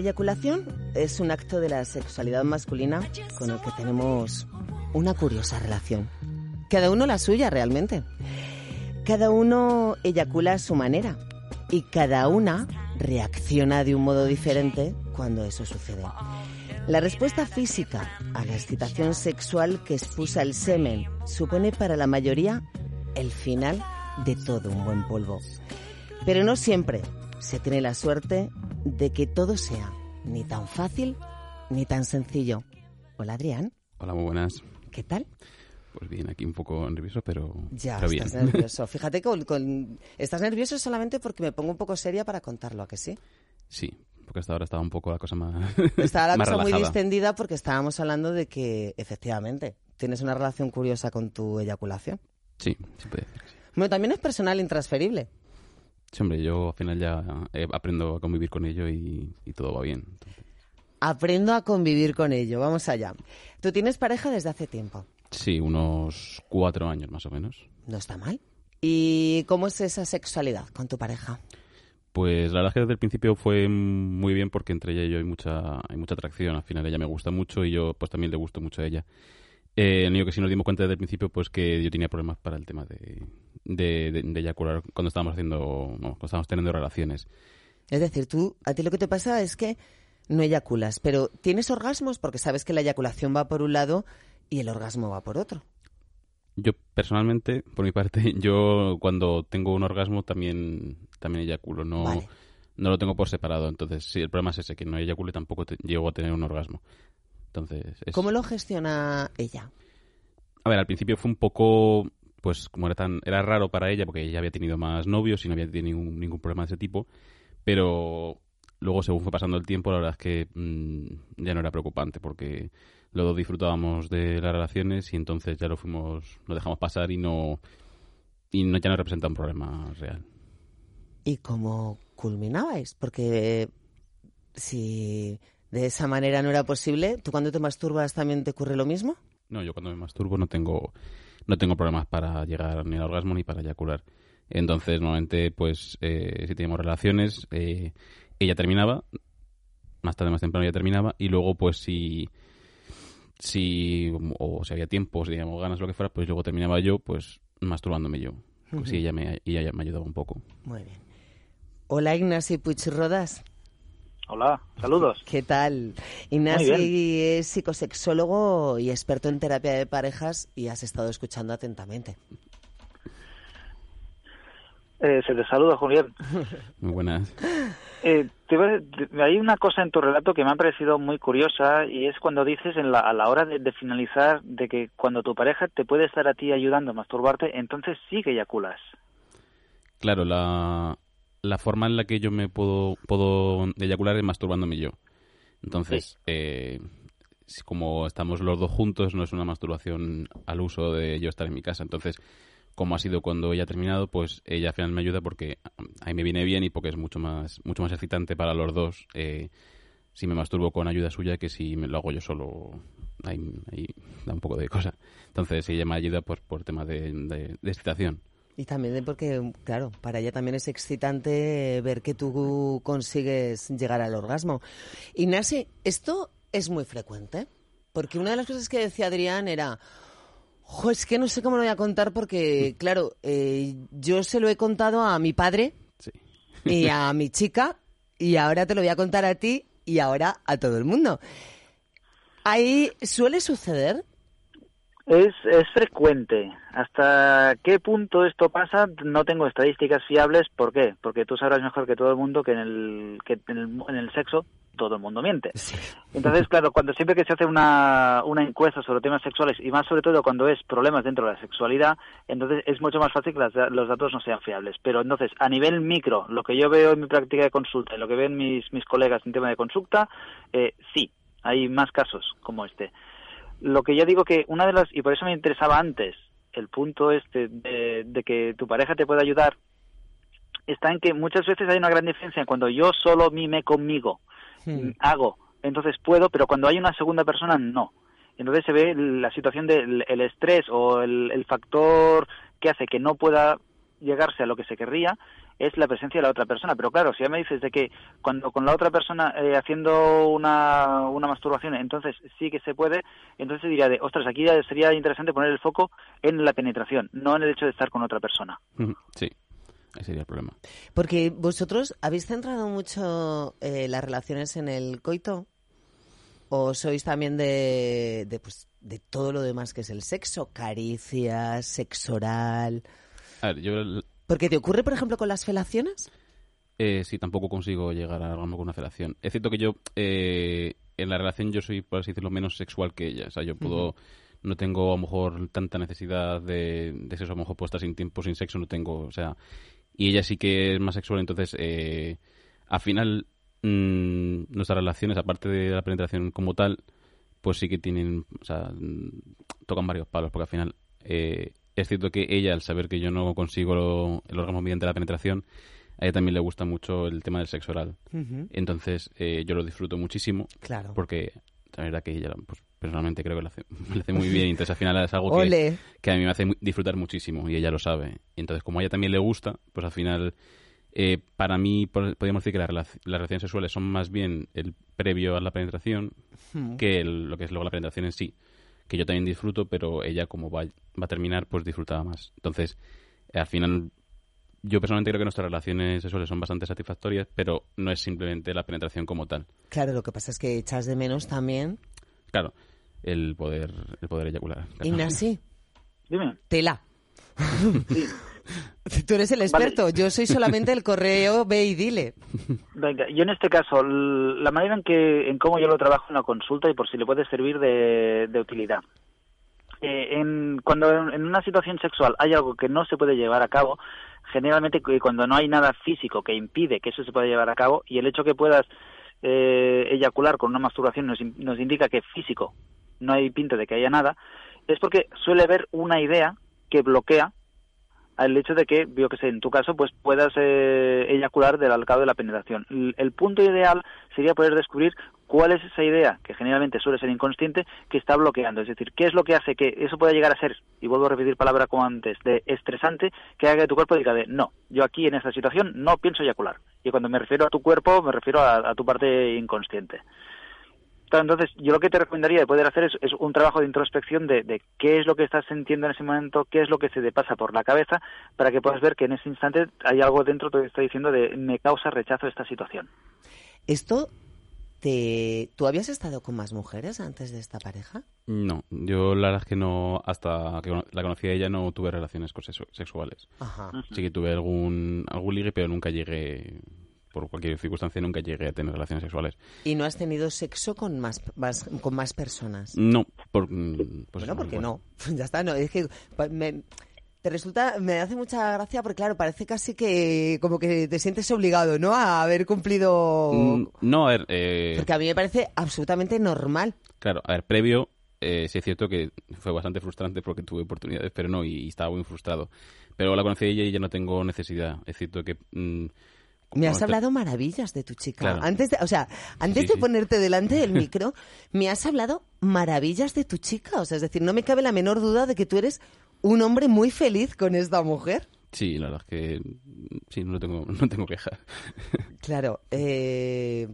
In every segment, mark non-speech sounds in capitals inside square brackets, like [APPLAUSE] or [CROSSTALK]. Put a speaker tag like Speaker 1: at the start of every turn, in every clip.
Speaker 1: eyaculación es un acto de la sexualidad masculina con el que tenemos una curiosa relación. Cada uno la suya realmente. Cada uno eyacula a su manera y cada una reacciona de un modo diferente cuando eso sucede. La respuesta física a la excitación sexual que expulsa el semen supone para la mayoría el final de todo un buen polvo. Pero no siempre se tiene la suerte de que todo sea ni tan fácil ni tan sencillo. Hola Adrián,
Speaker 2: Hola, muy buenas.
Speaker 1: ¿qué tal?
Speaker 2: Pues bien, aquí un poco nervioso, pero,
Speaker 1: Ya,
Speaker 2: pero bien.
Speaker 1: estás nervioso. Fíjate que con- con- estás nervioso solamente porque me pongo un poco seria para contarlo, ¿a que sí?
Speaker 2: Sí, porque hasta ahora estaba un poco la cosa más [LAUGHS]
Speaker 1: Estaba la
Speaker 2: más
Speaker 1: cosa muy
Speaker 2: relajada.
Speaker 1: distendida porque estábamos hablando de que, efectivamente, tienes una relación curiosa con tu eyaculación.
Speaker 2: Sí, sí puede decir.
Speaker 1: Bueno, también es personal intransferible.
Speaker 2: Sí, hombre, yo al final ya eh, aprendo a convivir con ello y, y todo va bien. Entonces,
Speaker 1: Aprendo a convivir con ello. Vamos allá. Tú tienes pareja desde hace tiempo.
Speaker 2: sí, unos cuatro años más o menos.
Speaker 1: No está mal. ¿Y cómo es esa sexualidad con tu pareja?
Speaker 2: Pues la verdad es que desde el principio fue muy bien porque entre ella y yo hay mucha, hay mucha atracción. Al final ella me gusta mucho y yo pues también le gusto mucho a ella. Eh, en ello que sí nos dimos cuenta desde el principio pues que yo tenía problemas para el tema de, de, de- de eyacular cuando estábamos haciendo, no, cuando estábamos teniendo relaciones.
Speaker 1: Es decir, tú, a ti lo que te pasa es que no eyaculas, pero tienes orgasmos porque sabes que la eyaculación va por un lado y el orgasmo va por otro.
Speaker 2: Yo personalmente, por mi parte, [LAUGHS] yo cuando tengo un orgasmo también, también eyaculo, no,
Speaker 1: Vale.
Speaker 2: no lo tengo por separado. Entonces, sí, el problema es ese, que no eyacule tampoco te- llego a tener un orgasmo. Entonces, es...
Speaker 1: ¿Cómo lo gestiona ella?
Speaker 2: A ver, al principio fue un poco, pues como era tan, era raro para ella porque ella había tenido más novios y no había tenido ningún, ningún problema de ese tipo, pero luego según fue pasando el tiempo la verdad es que mm, ya no era preocupante porque los dos disfrutábamos de las relaciones y entonces ya lo fuimos, lo dejamos pasar y no, y no, ya no representa un problema real.
Speaker 1: ¿Y cómo culminabais? Porque si de esa manera no era posible, ¿tú cuando te masturbas también te ocurre lo mismo?
Speaker 2: No, yo cuando me masturbo no tengo, no tengo problemas para llegar ni al orgasmo ni para eyacular. Entonces, normalmente, pues, eh, si teníamos relaciones, eh, ella terminaba, más tarde, más temprano ella terminaba, y luego, pues, si, si, o si había tiempo, si teníamos ganas, lo que fuera, pues luego terminaba yo, pues, masturbándome yo. Pues sí, ella me, ella me ayudaba un poco.
Speaker 1: Muy bien. Hola Ignasi Puigrodas,
Speaker 3: Hola, saludos.
Speaker 1: ¿qué tal? Ignasi es psicosexólogo y experto en terapia de parejas y has estado escuchando atentamente.
Speaker 3: Eh, se te saluda, Julián. [LAUGHS]
Speaker 2: Muy buenas.
Speaker 3: Eh, te iba a- te- hay una cosa en tu relato que me ha parecido muy curiosa y es cuando dices en la, a la hora de, de finalizar de que cuando tu pareja te puede estar a ti ayudando a masturbarte, entonces sí que eyaculas.
Speaker 2: Claro, la, la forma en la que yo me puedo, puedo eyacular es masturbándome yo. Entonces, eh, como estamos los dos juntos, no es una masturbación al uso de yo estar en mi casa. Entonces, como ha sido cuando ella ha terminado, pues ella al final me ayuda porque a mí me viene bien y porque es mucho más, mucho más excitante para los dos eh, si me masturbo con ayuda suya que si me lo hago yo solo. Ahí, ahí da un poco de cosa. Entonces, ella me ayuda pues, por temas de, de- de excitación.
Speaker 1: Y también porque, claro, para ella también es excitante ver que tú consigues llegar al orgasmo. Ignasi, esto es muy frecuente, porque una de las cosas que decía Adrián era, "Jo, es que no sé cómo lo voy a contar porque, claro, eh, yo se lo he contado a mi padre
Speaker 2: Sí.
Speaker 1: y a mi chica y ahora te lo voy a contar a ti y ahora a todo el mundo. Ahí suele suceder
Speaker 3: Es, es frecuente. ¿Hasta qué punto esto pasa? No tengo estadísticas fiables. ¿Por qué? Porque tú sabrás mejor que todo el mundo que en el, que en el, en el sexo todo el mundo miente. Entonces, claro, cuando siempre que se hace una, una encuesta sobre temas sexuales, y más sobre todo cuando es problemas dentro de la sexualidad, entonces es mucho más fácil que las- los datos no sean fiables. Pero entonces, a nivel micro, lo que yo veo en mi práctica de consulta y lo que ven mis, mis colegas en tema de consulta, eh, sí, hay más casos como este. Lo que yo digo que una de las, y por eso me interesaba antes, el punto este de, de que tu pareja te pueda ayudar, está en que muchas veces hay una gran diferencia en cuando yo solo mime conmigo, hago, entonces puedo, pero cuando hay una segunda persona, no. Entonces se ve la situación del el estrés o el, el factor que hace que no pueda llegarse a lo que se querría es la presencia de la otra persona. Pero claro, si ya me dices de que cuando con la otra persona eh, haciendo una, una masturbación, entonces sí que se puede, entonces diría de, ostras, aquí ya sería interesante poner el foco en la penetración, no en el hecho de estar con otra persona.
Speaker 2: Sí, ese sería el problema.
Speaker 1: Porque vosotros habéis centrado mucho eh, las relaciones en el coito o sois también de, de, pues, de todo lo demás que es el sexo, caricias, sexo oral.
Speaker 2: A ver, yo
Speaker 1: Porque te ocurre, por ejemplo, con las felaciones.
Speaker 2: eh, sí tampoco consigo llegar a algo con una felación. Es cierto que yo, eh, en la relación, yo soy, por así decirlo, menos sexual que ella. O sea, yo puedo. No tengo a lo mejor tanta necesidad de, de sexo, a lo mejor puedo estar sin tiempo, sin sexo, no tengo. O sea. Y ella sí que es más sexual, entonces. Eh, al final, mm, nuestras relaciones, aparte de la penetración como tal, pues sí que tienen. O sea, tocan varios palos, porque al final. eh, es cierto que ella, al saber que yo no consigo lo- el orgasmo mediante la penetración, a ella también le gusta mucho el tema del sexo oral. Entonces, eh, yo lo disfruto muchísimo
Speaker 1: Claro.
Speaker 2: porque la verdad que ella, pues, personalmente creo que lo hace, [LAUGHS] lo hace muy bien. Entonces, al final es algo que, a mí me hace disfrutar muchísimo y ella lo sabe. Entonces, como a ella también le gusta, pues al final, eh, para mí, podríamos decir que las, relac- las relaciones sexuales son más bien el previo a la penetración que el- lo que es luego la penetración en sí. Que yo también disfruto, pero ella, como va, va a terminar, pues disfrutaba más. Entonces, al final, yo personalmente creo que nuestras relaciones sexuales son bastante satisfactorias, pero no es simplemente la penetración como tal.
Speaker 1: Claro, lo que pasa es que echas de menos también.
Speaker 2: Claro, el poder, el poder eyacular. claro.
Speaker 1: Ignasi,
Speaker 3: Dime.
Speaker 1: tela. [LAUGHS] Tú eres el experto, yo soy solamente el correo, ve y dile.
Speaker 3: Venga, yo en este caso, la manera en que, en cómo yo lo trabajo en la consulta y por si le puede servir de, de utilidad. Eh, en, cuando en, una situación sexual hay algo que no se puede llevar a cabo, generalmente cu- cuando no hay nada físico que impide que eso se pueda llevar a cabo y el hecho que puedas eh, eyacular con una masturbación nos, nos indica que físico no hay pinta de que haya nada, es porque suele haber una idea que bloquea al hecho de que, yo que sé, en tu caso, pues puedas eh, eyacular del alcado de la penetración. El, el punto ideal sería poder descubrir cuál es esa idea, que generalmente suele ser inconsciente, que está bloqueando. Es decir, qué es lo que hace que eso pueda llegar a ser, y vuelvo a repetir palabra como antes, de estresante, que haga que tu cuerpo diga de, no, yo aquí en esta situación no pienso eyacular. Y cuando me refiero a tu cuerpo, me refiero a, a tu parte inconsciente. Entonces, yo lo que te recomendaría de poder hacer es, es un trabajo de introspección de, de qué es lo que estás sintiendo en ese momento, qué es lo que se te pasa por la cabeza, para que puedas ver que en ese instante hay algo dentro que te está diciendo de me causa rechazo esta situación.
Speaker 1: Esto, te... ¿tú habías estado con más mujeres antes de esta pareja?
Speaker 2: No, yo la verdad es que no, hasta que la conocí a ella no tuve relaciones sexuales.
Speaker 1: Ajá.
Speaker 2: Sí que tuve algún, algún ligue, pero nunca llegué, por cualquier circunstancia, nunca llegué a tener relaciones sexuales.
Speaker 1: ¿Y no has tenido sexo con más, más- con más personas?
Speaker 2: No, por, mm, pues
Speaker 1: bueno,
Speaker 2: eso,
Speaker 1: ¿por qué
Speaker 2: bueno.
Speaker 1: no? [LAUGHS] ya está, no, es que me, te resulta, me hace mucha gracia porque claro, parece casi que como que te sientes obligado, ¿no? A haber cumplido...
Speaker 2: Mm, No, a ver, eh,
Speaker 1: Porque a mí me parece absolutamente normal.
Speaker 2: claro, a ver, previo, eh, sí es cierto que fue bastante frustrante porque tuve oportunidades, pero no, y, estaba muy frustrado. Pero la conocí a ella y ya no tengo necesidad. Es cierto que... mm,
Speaker 1: Me has hablado maravillas de tu chica.
Speaker 2: Claro.
Speaker 1: Antes de, o sea, antes
Speaker 2: Sí,
Speaker 1: de
Speaker 2: sí.
Speaker 1: ponerte delante del [LAUGHS] micro, me has hablado maravillas de tu chica. O sea, es decir, no me cabe la menor duda de que tú eres un hombre muy feliz con esta mujer.
Speaker 2: Sí, la verdad es que mm, sí, no tengo, [LAUGHS] no tengo quejas.
Speaker 1: Claro. Eh,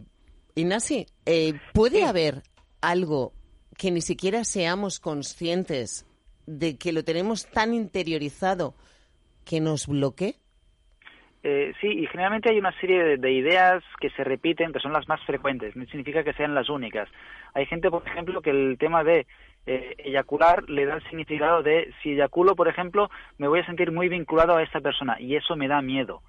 Speaker 1: Ignasi, eh, ¿puede haber algo que ni siquiera seamos conscientes de que lo tenemos tan interiorizado que nos bloquee?
Speaker 3: Eh, sí, y generalmente hay una serie de, de ideas que se repiten, que son las más frecuentes. No significa que sean las únicas. Hay gente, por ejemplo, que el tema de eh, eyacular le da el significado de si eyaculo, por ejemplo, me voy a sentir muy vinculado a esta persona y eso me da miedo.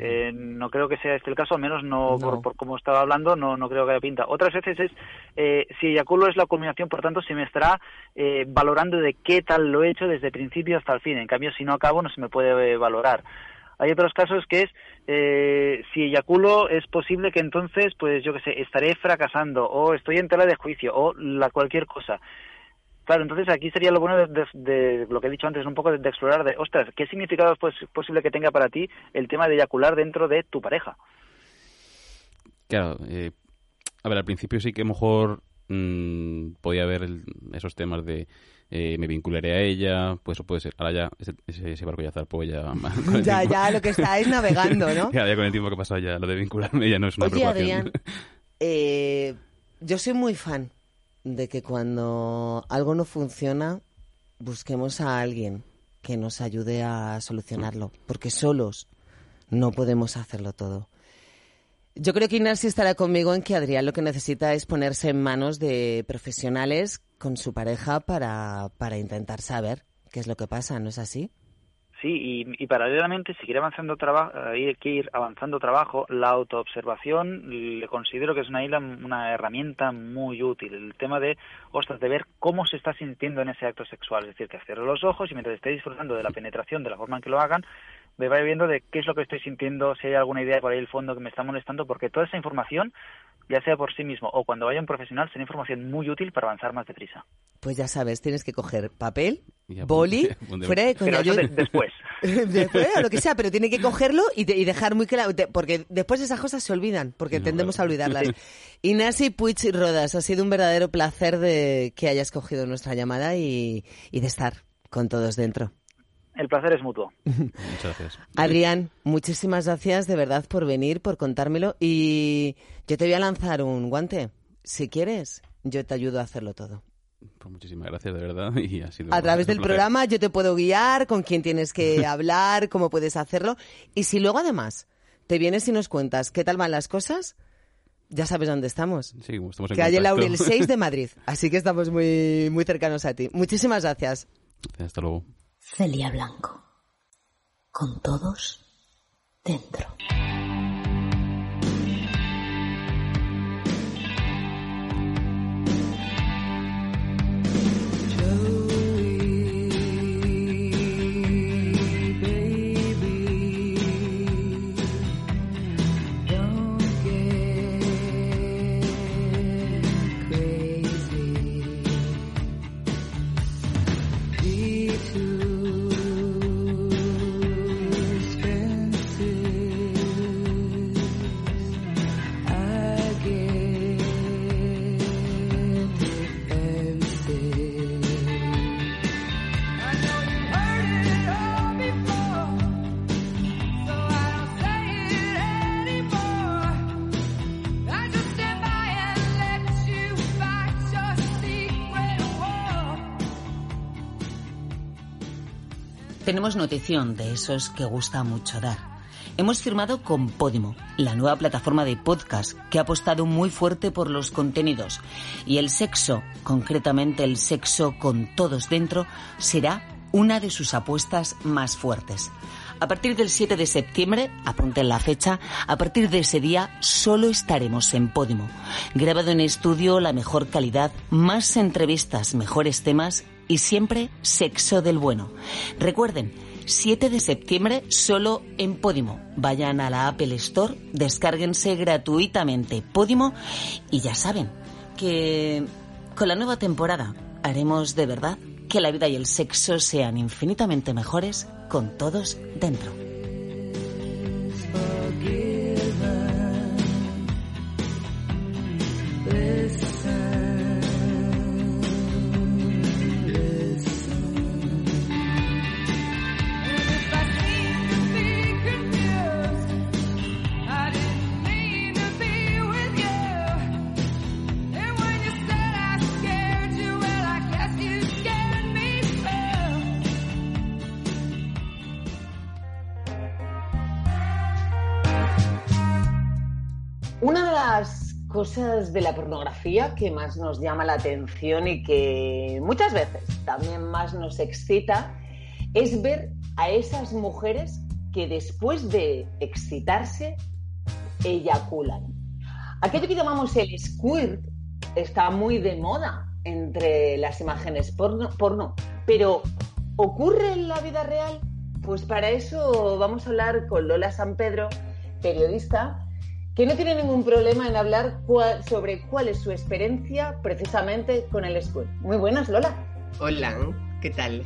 Speaker 3: Eh, no creo que sea este el caso, al menos no,
Speaker 1: No.
Speaker 3: Por, por como estaba hablando, no, no creo que haya pinta. Otras veces es, eh, si eyaculo es la culminación, por tanto, se me estará eh, valorando de qué tal lo he hecho desde principio hasta el fin. En cambio, si no acabo, no se me puede eh, valorar. Hay otros casos que es, eh, si eyaculo, es posible que entonces, pues yo qué sé, estaré fracasando o estoy en tela de juicio o la cualquier cosa. Claro, entonces aquí sería lo bueno de, de- de lo que he dicho antes, un poco de, explorar de, ostras, ¿qué significado es posible que tenga para ti el tema de eyacular dentro de tu pareja?
Speaker 2: Claro, eh, a ver, al principio sí que mejor mm, podía haber esos temas de eh, me vincularé a ella, pues eso puede ser. Ahora ya ese, barco ya zarpó [LAUGHS] ya.
Speaker 1: Ya, ya, lo que estáis navegando, ¿no? [LAUGHS]
Speaker 2: Ya, ya con el tiempo que ha pasado ya lo de vincularme ya no es una
Speaker 1: Oye,
Speaker 2: preocupación.
Speaker 1: Adrián, [LAUGHS] eh, yo soy muy fan de que cuando algo no funciona, busquemos a alguien que nos ayude a solucionarlo, porque solos no podemos hacerlo todo. Yo creo que Inés estará conmigo en que Adrián lo que necesita es ponerse en manos de profesionales con su pareja para, para intentar saber qué es lo que pasa, ¿no es así?
Speaker 3: Sí, y, paralelamente, si quiere avanzando trabajo, hay que ir avanzando trabajo, la autoobservación le considero que es una, una herramienta muy útil. El tema de, ostras, de ver cómo se está sintiendo en ese acto sexual. Es decir, que cierre los ojos y mientras esté disfrutando de la penetración, de la forma en que lo hagan, me vaya viendo de qué es lo que estoy sintiendo, si hay alguna idea por ahí el fondo que me está molestando, porque toda esa información, ya sea por sí mismo o cuando vaya un profesional, será información muy útil para avanzar más deprisa.
Speaker 1: Pues ya sabes, tienes que coger papel,
Speaker 2: apunte-
Speaker 1: boli, [LAUGHS]
Speaker 2: apunte-
Speaker 1: fuera de coña.
Speaker 3: Pero eso
Speaker 1: yo-
Speaker 3: de- después. [LAUGHS]
Speaker 1: Después, o lo que sea, pero tiene que cogerlo y, de- y dejar muy claro, te- porque después esas cosas se olvidan, porque
Speaker 2: No,
Speaker 1: tendemos
Speaker 2: claro.
Speaker 1: a olvidarlas. Inasi Puig Rodas, ha sido un verdadero placer de que hayas cogido nuestra llamada y, y de estar con todos dentro.
Speaker 3: El placer es mutuo.
Speaker 2: Muchas gracias.
Speaker 1: Adrián, muchísimas gracias de verdad por venir, por contármelo y yo te voy a lanzar un guante. Si quieres, yo te ayudo a hacerlo todo.
Speaker 2: Pues muchísimas gracias, de verdad. Y ha sido
Speaker 1: A través del
Speaker 2: placer.
Speaker 1: programa yo te puedo guiar con quién tienes que [LAUGHS] hablar, cómo puedes hacerlo. Y si luego además te vienes y nos cuentas qué tal van las cosas, ya sabes dónde estamos.
Speaker 2: Sí, estamos en
Speaker 1: Calle
Speaker 2: contacto.
Speaker 1: Laurel 6 de [LAUGHS] Madrid. Así que estamos muy, muy cercanos a ti. Muchísimas gracias.
Speaker 2: Hasta luego.
Speaker 4: Celia Blanco. Con todos dentro.
Speaker 5: Tenemos notición de esos que gusta mucho dar. Hemos firmado con Podimo, la nueva plataforma de podcast que ha apostado muy fuerte por los contenidos. Y el sexo, concretamente el sexo con todos dentro, será una de sus apuestas más fuertes. A partir del 7 de septiembre, apunten la fecha, a partir de ese día solo estaremos en Podimo. Grabado en estudio, la mejor calidad, más entrevistas, mejores temas y siempre sexo del bueno. Recuerden, 7 de septiembre solo en Podimo. Vayan a la Apple Store, descárguense gratuitamente Podimo y ya saben que con la nueva temporada haremos de verdad que la vida y el sexo sean infinitamente mejores con todos dentro.
Speaker 6: Las cosas de la pornografía que más nos llama la atención y que muchas veces también más nos excita es ver a esas mujeres que después de excitarse eyaculan. Aquello que llamamos el squirt está muy de moda entre las imágenes porno, porno, pero ¿ocurre en la vida real? Pues para eso vamos a hablar con Lola San Pedro, periodista, que no tiene ningún problema en hablar cuál- sobre cuál es su experiencia precisamente con el squirt. Muy buenas, Lola.
Speaker 7: Hola, ¿qué tal?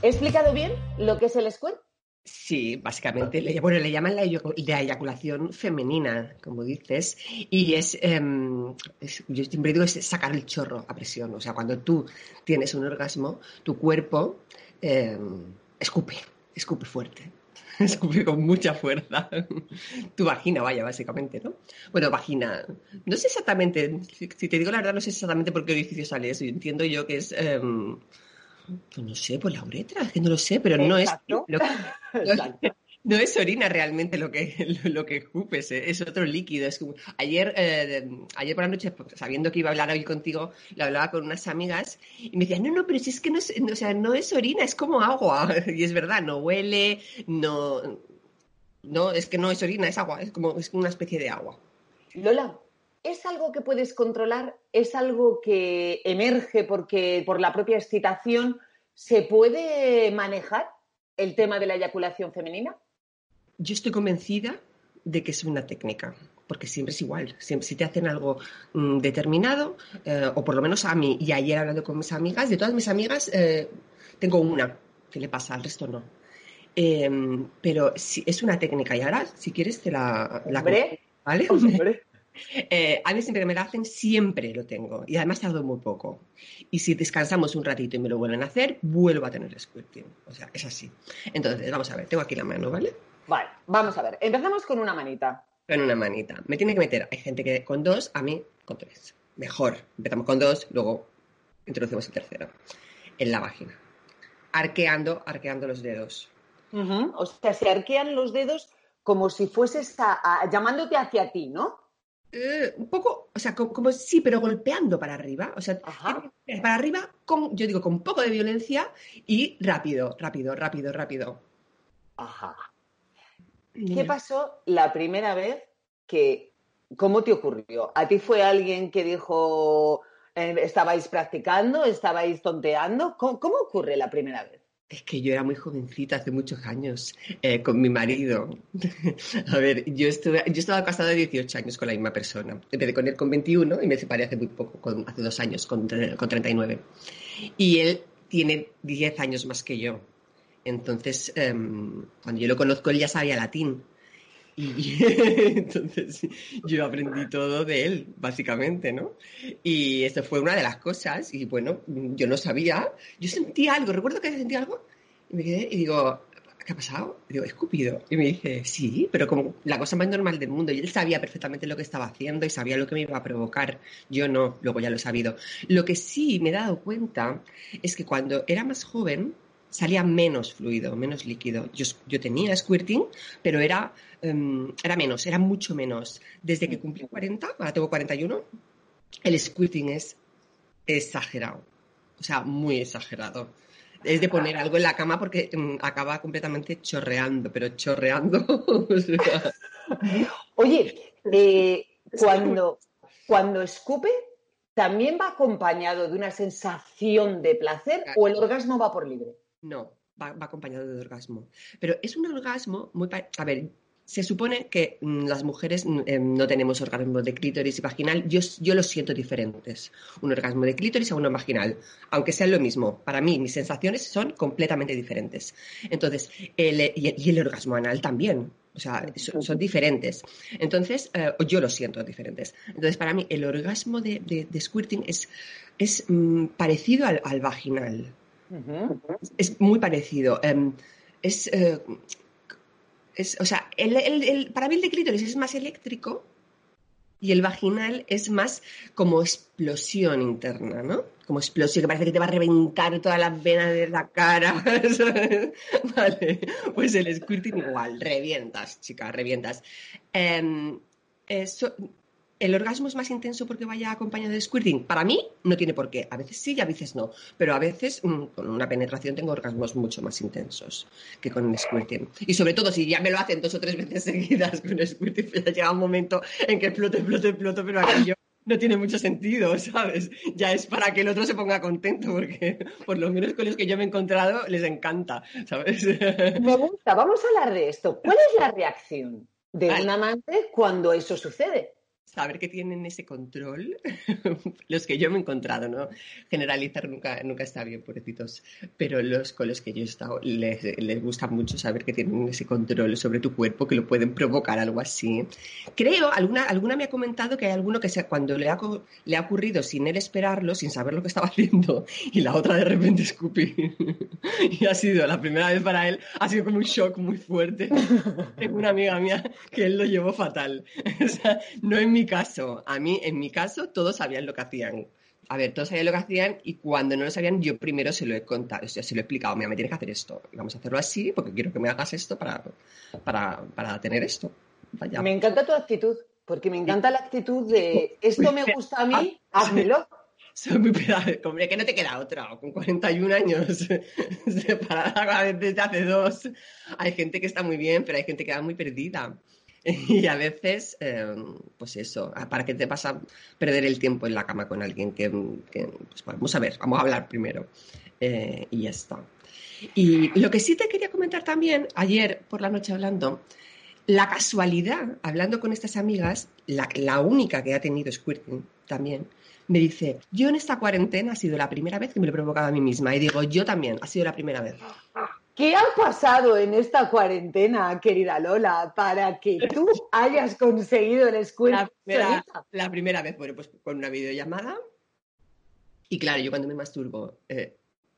Speaker 6: ¿He explicado bien lo que es el squirt?
Speaker 7: Sí, básicamente, le, bueno, le llaman la, eyacu- la eyaculación femenina, como dices, y es, em, es- yo siempre digo, es sacar el chorro a presión. O sea, cuando tú tienes un orgasmo, tu cuerpo em, escupe, escupe fuerte, [LAUGHS] escupe con mucha fuerza. Tu vagina, vaya, básicamente, ¿no? Bueno, vagina, no sé exactamente, si, si te digo la verdad, no sé exactamente por qué orificio sale eso. Entiendo yo que es... em, pues no sé, por la uretra, es que no lo sé, pero no es,
Speaker 6: Exacto. [LAUGHS]
Speaker 7: no es orina realmente lo que, [LAUGHS] lo que escupes, eh, es otro líquido. Es como- ayer, eh, ayer por la noche, pues, sabiendo que iba a hablar hoy contigo, lo hablaba con unas amigas y me decían, no, no, pero si es que no es, o sea, no es orina, es como agua. [LAUGHS] Y es verdad, no huele, no, no, es que no es orina, es agua, es como es una especie de agua.
Speaker 6: Lola, ¿es algo que puedes controlar? ¿Es algo que emerge porque por la propia excitación se puede manejar el tema de la eyaculación femenina?
Speaker 7: Yo estoy convencida de que es una técnica, porque siempre es igual. Siempre, si te hacen algo mm, determinado, eh, o por lo menos a mí, y ayer hablando con mis amigas, de todas mis amigas, eh, tengo una que le pasa, al resto no. Eh, pero sí, es una técnica, y ahora, si quieres, te la, la
Speaker 6: Hombre,
Speaker 7: ¿vale?
Speaker 6: hombre. [LAUGHS]
Speaker 7: Eh, a mí siempre que me la hacen, siempre lo tengo. Y además tardo muy poco. Y si descansamos un ratito y me lo vuelven a hacer, vuelvo a tener squirting. O sea, es así. Entonces, vamos a ver, tengo aquí la mano, ¿vale?
Speaker 6: Vale, vamos a ver. Empezamos con una manita.
Speaker 7: Con una manita. Me tiene que meter. Hay gente que con dos, a mí con tres. Mejor. Empezamos con dos, luego introducimos el tercero. En la vagina. Arqueando, arqueando los dedos.
Speaker 6: O sea, se arquean los dedos como si fueses a- a- llamándote hacia ti, ¿no?
Speaker 7: Eh, un poco, o sea, co- como, sí, pero golpeando para arriba. O sea,
Speaker 6: Ajá.
Speaker 7: para arriba, con, yo digo, con un poco de violencia y rápido, rápido, rápido, rápido.
Speaker 6: Ajá. ¿Qué pasó la primera vez que... ¿Cómo te ocurrió? ¿A ti fue alguien que dijo, eh, estabais practicando, estabais tonteando? ¿Cómo, cómo ocurre la primera vez?
Speaker 7: Es que yo era muy jovencita hace muchos años eh, con mi marido. [LAUGHS] A ver, yo, estuve, yo estaba casada 18 años con la misma persona. Empecé con él con 21 y me separé hace muy poco, con, hace dos años, con, con 39. Y él tiene 10 años más que yo. Entonces, em, cuando yo lo conozco, él ya sabía latín. Y [LAUGHS] entonces yo aprendí todo de él, básicamente, ¿no? Y esto fue una de las cosas. Y bueno, yo no sabía. Yo sentí algo, recuerdo que sentí algo y me quedé y digo, ¿qué ha pasado? Y digo, escupido. Y me dice, sí, pero como la cosa más normal del mundo. Y él sabía perfectamente lo que estaba haciendo y sabía lo que me iba a provocar. Yo no, luego ya lo he sabido. Lo que sí me he dado cuenta es que cuando era más joven salía menos fluido, menos líquido. Yo, yo tenía squirting, pero era, em, era menos, era mucho menos. Desde que cumplí 40, ahora tengo 41, el squirting es exagerado. O sea, muy exagerado. Es de poner algo en la cama porque mm, acaba completamente chorreando, pero chorreando. [LAUGHS] o sea,
Speaker 6: Oye, eh, cuando, cuando escupe, ¿también va acompañado de una sensación de placer o el orgasmo va por libre?
Speaker 7: No, va, va acompañado de orgasmo. Pero es un orgasmo muy... A ver, se supone que mm, las mujeres mm, eh, no tenemos orgasmo de clítoris y vaginal. Yo, yo los siento diferentes. Un orgasmo de clítoris a uno vaginal. Aunque sean lo mismo. Para mí, mis sensaciones son completamente diferentes. Entonces, el, y, el- y el orgasmo anal también. O sea, son, son diferentes. Entonces, eh, yo los siento diferentes. Entonces, para mí, el orgasmo de, de- de squirting es, es mm, parecido al- al vaginal. Es muy parecido. Em, es, eh, es, o sea, el, el- para mí el de clítoris es más eléctrico y el vaginal es más como explosión interna, ¿no? Como explosión, que parece que te va a reventar todas las venas de la cara. [LAUGHS] vale, pues el squirting igual, revientas, chica, revientas. Em, eso- el orgasmo es más intenso porque vaya acompañado de squirting. Para mí no tiene por qué. A veces sí y a veces no. Pero a veces mm, con una penetración tengo orgasmos mucho más intensos que con el squirting. Y sobre todo si ya me lo hacen dos o tres veces [LAUGHS] seguidas con el squirting, pues ya llega un momento en que exploto, exploto, exploto, pero aquello no tiene mucho sentido, [LAUGHS] ¿sabes? Ya es para que el otro se ponga contento, porque por lo menos con los que yo me he encontrado les encanta, ¿sabes?
Speaker 6: Me gusta, vamos a hablar de esto. ¿Cuál es la reacción de un amante cuando eso sucede?
Speaker 7: Saber que tienen ese control, [LAUGHS] los que yo me he encontrado, ¿no? Generalizar nunca, nunca está bien, pobrecitos, pero los con los que yo he estado les, les gusta mucho saber que tienen ese control sobre tu cuerpo, que lo pueden provocar algo así. Creo, alguna, alguna me ha comentado que hay alguno que se- cuando le ha, le ha ocurrido sin él esperarlo, sin saber lo que estaba [LAUGHS] haciendo, y la otra de repente escupí. [LAUGHS] y ha sido la primera vez para él, ha sido como un shock muy fuerte. Tengo una amiga mía que él lo llevó fatal. O sea, no en mi caso. A mí, en mi caso, todos sabían lo que hacían. A ver, todos sabían lo que hacían y cuando no lo sabían, yo primero se lo he contado, o sea, se lo he explicado. Mira, me tienes que hacer esto. Vamos a hacerlo así porque quiero que me hagas esto para, para, para tener esto. Vaya.
Speaker 6: Me encanta tu actitud, porque me encanta la actitud de esto me gusta a mí, házmelo. [LAUGHS]
Speaker 7: Soy muy pedagógico. Hombre, que no te queda otra. Con 41 años [LAUGHS] separada desde hace dos. Hay gente que está muy bien, pero hay gente que va muy perdida. [LAUGHS] Y a veces, eh, pues eso, ¿para qué te vas a perder el tiempo en la cama con alguien que, que, pues vamos a ver, vamos a hablar primero. Eh, y ya está. Y lo que sí te quería comentar también, ayer por la noche hablando, la casualidad, hablando con estas amigas, la, la única que ha tenido squirting también, me dice, yo en esta cuarentena ha sido la primera vez que me lo he provocado a mí misma. Y digo, yo también, ha sido la primera vez.
Speaker 6: ¿Qué ha pasado en esta cuarentena, querida Lola, para que tú hayas conseguido el
Speaker 7: La
Speaker 6: squirt
Speaker 7: primera,
Speaker 6: solita?
Speaker 7: la primera vez, bueno, pues con una videollamada. Y claro, yo cuando me masturbo, eh,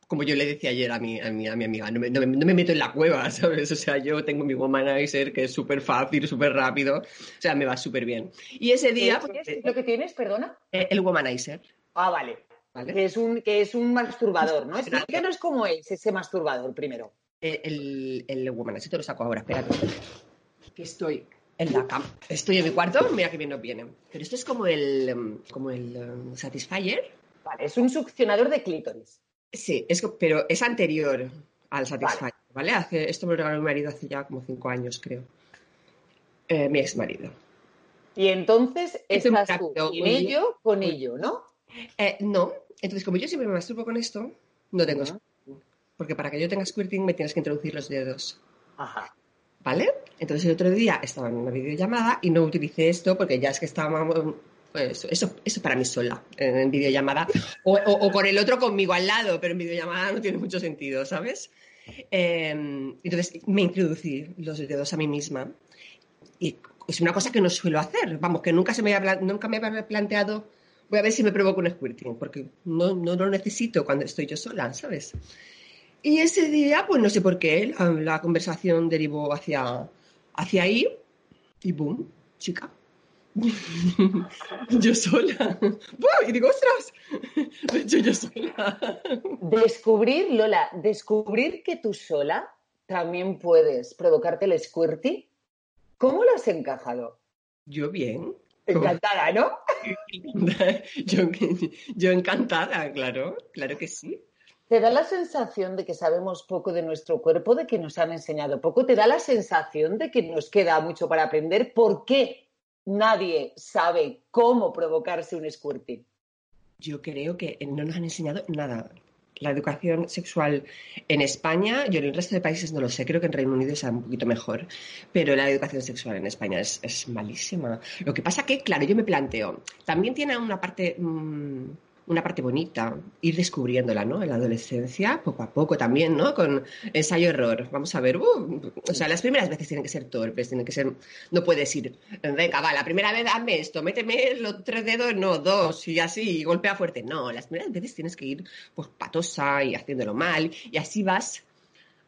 Speaker 7: como yo le decía ayer a mi, a mi, a mi amiga, no me, no me- no me meto en la cueva, [LAUGHS] ¿sabes? O sea, yo tengo mi womanizer que es súper fácil, súper rápido. O sea, me va súper bien. Y ese día,
Speaker 6: ¿Qué
Speaker 7: pues,
Speaker 6: es lo que tienes, perdona?
Speaker 7: eh, el womanizer,
Speaker 6: Ah, vale.
Speaker 7: ¿vale?
Speaker 6: Que es un, que es un masturbador, ¿no? Explícanos cómo es ese masturbador primero.
Speaker 7: Eh, el, el womanizer te lo saco ahora, espérate. Que estoy en la cama. Estoy en mi cuarto, mira que bien nos viene. Pero esto es como el, em, como el Satisfyer.
Speaker 6: Vale, es un succionador de clítoris.
Speaker 7: Sí, es, pero es anterior al Satisfyer, ¿vale? Hace, esto me lo regaló mi marido hace ya como cinco años, creo. Eh, mi ex marido.
Speaker 6: Y entonces
Speaker 7: Es un
Speaker 6: estás tú
Speaker 7: tacto,
Speaker 6: sin ello con ello, ¿no?
Speaker 7: Eh, no, entonces como yo siempre me masturbo con esto, no tengo squirting. Porque para que yo tenga squirting me tienes que introducir los dedos.
Speaker 6: Ajá.
Speaker 7: ¿Vale? Entonces el otro día estaba en una videollamada y no utilicé esto porque ya es que estaba pues, eso, eso para mí sola, en, videollamada. O, o- o con el otro conmigo al lado, pero en videollamada no tiene mucho sentido, ¿sabes? Eh, entonces me introducí los dedos a mí misma y es una cosa que no suelo hacer, vamos, que nunca, se me había, nunca me había planteado, voy a ver si me provoco un squirting, porque no, no lo necesito cuando estoy yo sola, ¿sabes? Y ese día, pues no sé por qué, la, la conversación derivó hacia, hacia ahí y boom, chica. [LAUGHS] yo sola. ¡Buah! Y digo, ostras, lo he hecho yo sola.
Speaker 6: Descubrir, Lola, descubrir que tú sola también puedes provocarte el squirty. ¿Cómo lo has encajado?
Speaker 7: Yo bien.
Speaker 6: Encantada, ¿no? [LAUGHS]
Speaker 7: yo, yo encantada, claro, claro que sí.
Speaker 6: ¿Te da la sensación de que sabemos poco de nuestro cuerpo, de que nos han enseñado poco? ¿Te da la sensación de que nos queda mucho para aprender? ¿Por qué nadie sabe cómo provocarse un squirting?
Speaker 7: Yo creo que no nos han enseñado nada. La educación sexual en España, yo en el resto de países no lo sé, creo que en Reino Unido está un poquito mejor, pero la educación sexual en España es, malísima. Lo que pasa que, claro, yo me planteo, también tiene una parte, mmm, una parte bonita, ir descubriéndola, ¿no? En la adolescencia, poco a poco también, ¿no? Con ensayo-error. Vamos a ver, uh, o sea, las primeras veces tienen que ser torpes, tienen que ser, no puedes ir, venga, va, la primera vez hazme esto, méteme los tres dedos, no, dos, y así, y golpea fuerte. No, las primeras veces tienes que ir, pues, patosa y haciéndolo mal, y así vas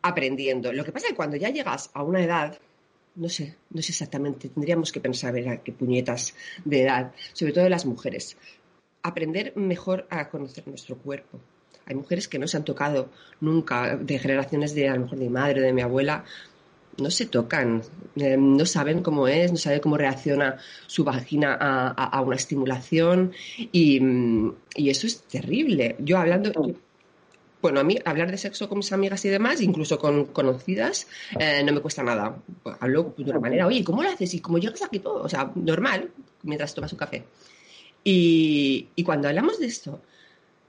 Speaker 7: aprendiendo. Lo que pasa es que cuando ya llegas a una edad, no sé, no sé exactamente, tendríamos que pensar a qué puñetas de edad, sobre todo las mujeres, aprender mejor a conocer nuestro cuerpo. Hay mujeres que no se han tocado nunca, de generaciones de, a lo mejor de mi madre o de mi abuela, no se tocan, eh, no saben cómo es, no saben cómo reacciona su vagina a, a- a una estimulación y, y eso es terrible. Yo hablando, bueno, a mí hablar de sexo con mis amigas y demás, incluso con conocidas, eh, no me cuesta nada. Hablo de una manera, oye, ¿cómo lo haces? ¿Y cómo llegas aquí todo? O sea, normal, mientras tomas un café. Y, y cuando hablamos de esto,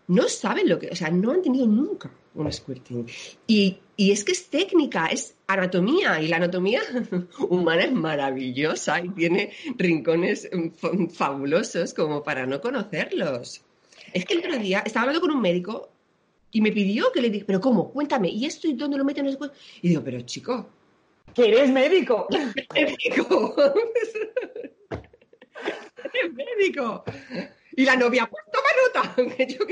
Speaker 7: no saben lo que, o sea, no han tenido nunca un squirting. Y, y es que es técnica, es anatomía, y la anatomía [LAUGHS] humana es maravillosa y tiene rincones mm, fa- fabulosos como para no conocerlos. Es que el otro día estaba hablando con un médico y me pidió que le diga, pero ¿cómo? Cuéntame, ¿y esto y dónde lo meten? No sé cuál?". Y digo, pero chico,
Speaker 6: Que eres médico. [LAUGHS]
Speaker 7: médico. [LAUGHS] Eres [LAUGHS] médico. Y la novia, pues toma nota. [LAUGHS] Yo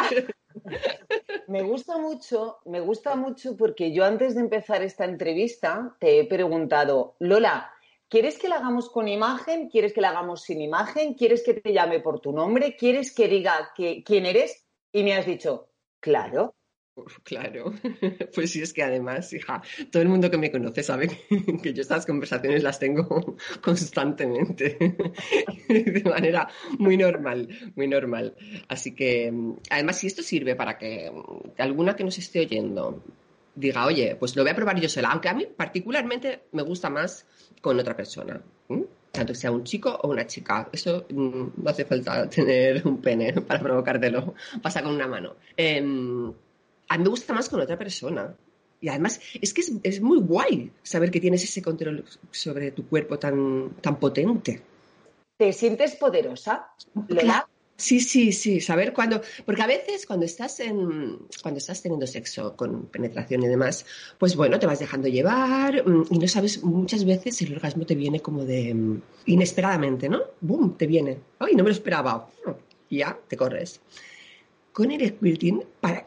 Speaker 6: Me gusta mucho, me gusta mucho porque yo antes de empezar esta entrevista te he preguntado, Lola, ¿quieres que la hagamos con imagen? ¿Quieres que la hagamos sin imagen? ¿Quieres que te llame por tu nombre? ¿Quieres que diga que, quién eres? Y me has dicho, claro.
Speaker 7: Claro, [LAUGHS] pues sí, es que además, hija, todo el mundo que me conoce sabe que, [LAUGHS] que yo estas conversaciones las tengo [LAUGHS] constantemente, de manera muy normal, muy normal. Así que, mm, además, si esto sirve para que mm, alguna que nos esté oyendo diga, oye, pues lo voy a probar yo sola, aunque a mí particularmente me gusta más con otra persona. Tanto que sea un chico o una chica. Eso mm, no hace falta tener un pene para provocártelo. Pasa con una mano. Em, a mí me gusta más con otra persona. Y además, es que es, es muy guay saber que tienes ese control sobre tu cuerpo tan, tan potente.
Speaker 6: ¿Te sientes poderosa, Lola?
Speaker 7: Sí, sí, sí, saber cuándo, porque a veces cuando estás en, cuando estás teniendo sexo con penetración y demás, pues bueno, te vas dejando llevar mm, y no sabes, muchas veces el orgasmo te viene como de mm, inesperadamente, ¿no? ¡Bum! Te viene. ¡Ay, no me lo esperaba! Ya, te corres. Con el squirting, para,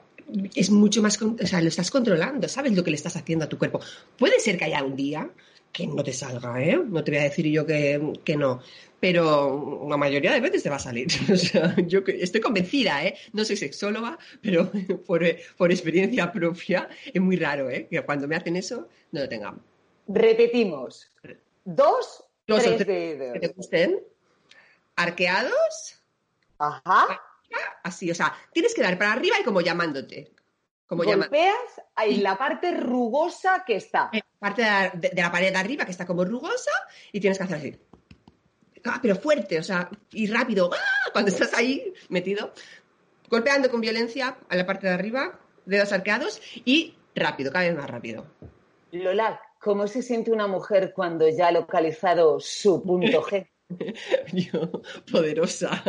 Speaker 7: es mucho más, o sea, lo estás controlando, sabes lo que le estás haciendo a tu cuerpo. Puede ser que haya un día que no te salga, ¿eh? No te voy a decir yo que, que no, pero la mayoría de veces te va a salir. [LAUGHS] O sea, yo estoy convencida, ¿eh? No soy sexóloga, pero [LAUGHS] por, por experiencia propia es muy raro, ¿eh? Que cuando me hacen eso no lo tengan.
Speaker 6: Repetimos. Dos, tres
Speaker 7: tres
Speaker 6: dedos.
Speaker 7: que te gusten, arqueados,
Speaker 6: Ajá.
Speaker 7: Así, o sea, tienes que dar para arriba y como llamándote. Como llamándote.
Speaker 6: Golpeas ahí la parte rugosa que está.
Speaker 7: Eh, parte de la, de- de la pared de arriba que está como rugosa y tienes que hacer así. Ah, pero fuerte, o sea, y rápido. ¡Ah! Cuando estás ahí metido, golpeando con violencia a la parte de arriba, dedos arqueados y rápido, cada vez más rápido.
Speaker 6: Lola, ¿cómo se siente una mujer cuando ya ha localizado su punto G? [LAUGHS]
Speaker 7: Yo, poderosa.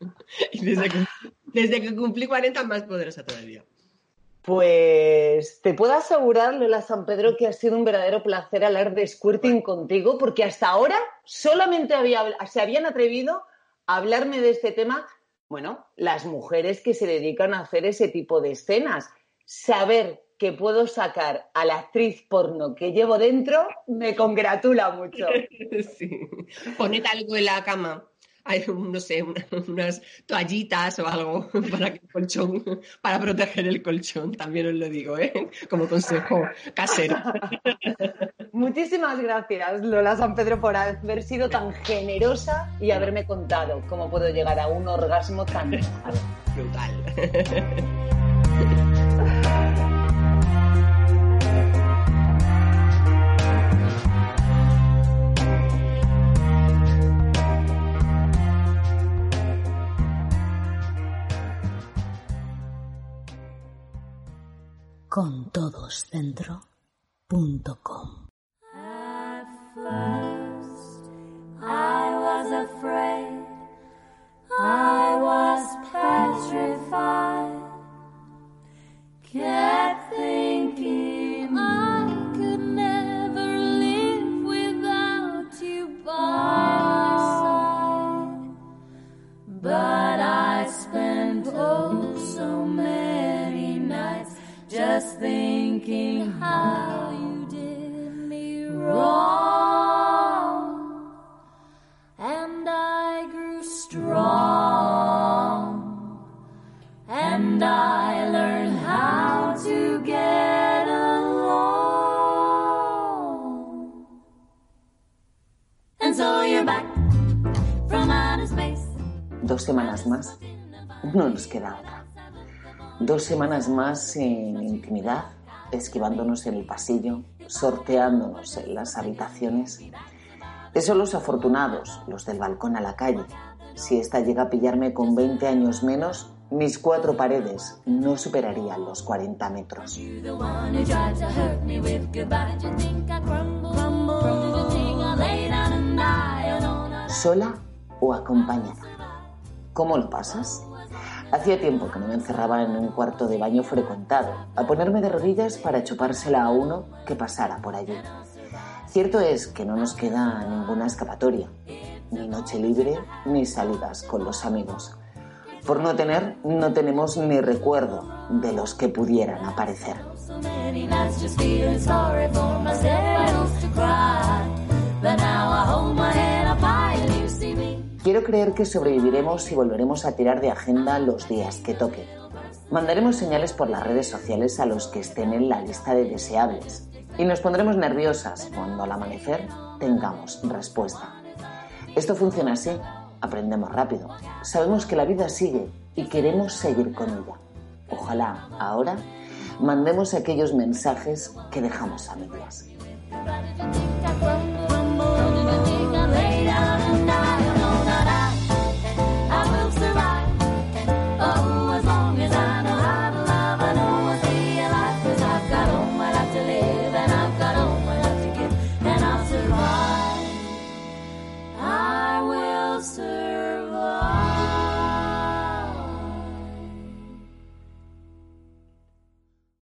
Speaker 7: [LAUGHS] y desde que, desde que cumplí 40, más poderosa todavía.
Speaker 6: Pues te puedo asegurar, Lola San Pedro, que ha sido un verdadero placer hablar de squirting contigo, porque hasta ahora solamente había, se habían atrevido a hablarme de este tema, bueno, las mujeres que se dedican a hacer ese tipo de escenas. Saber que puedo sacar a la actriz porno que llevo dentro me congratula mucho. [LAUGHS]
Speaker 7: Sí. Poned algo en la cama. Hay, no sé, una- unas toallitas o algo [LAUGHS] para que el colchón, para proteger el colchón, también os lo digo, ¿eh? Como consejo casero.
Speaker 6: Muchísimas gracias, Lola San Pedro, por haber sido tan generosa y haberme contado cómo puedo llegar a un orgasmo tan. [LAUGHS]
Speaker 7: Brutal. [LAUGHS]
Speaker 8: At first, I was afraid. I was petrified. Kept thinking I could never live without you by my side. But I spent oh so many nights just thinking thinking how you did me wrong, and I grew strong, and I learned how to get along. And so you're back from outer space.
Speaker 5: Dos semanas más, no nos queda otra. Dos semanas más en intimidad esquivándonos en el pasillo, sorteándonos en las habitaciones. Esos los afortunados, los del balcón a la calle. Si esta llega a pillarme con 20 años menos, mis cuatro paredes no superarían los 40 metros. ¿Sola o acompañada? ¿Cómo lo pasas? Hacía tiempo que no me encerraba en un cuarto de baño frecuentado, a ponerme de rodillas para chupársela a uno que pasara por allí. Cierto es que no nos queda ninguna escapatoria, ni noche libre, ni salidas con los amigos. Por no tener, no tenemos ni recuerdo de los que pudieran aparecer. Quiero creer que sobreviviremos y volveremos a tirar de agenda los días que toque. Mandaremos señales por las redes sociales a los que estén en la lista de deseables y nos pondremos nerviosas cuando al amanecer tengamos respuesta. Esto funciona así, aprendemos rápido, sabemos que la vida sigue y queremos seguir con ella. Ojalá ahora mandemos aquellos mensajes que dejamos a medias.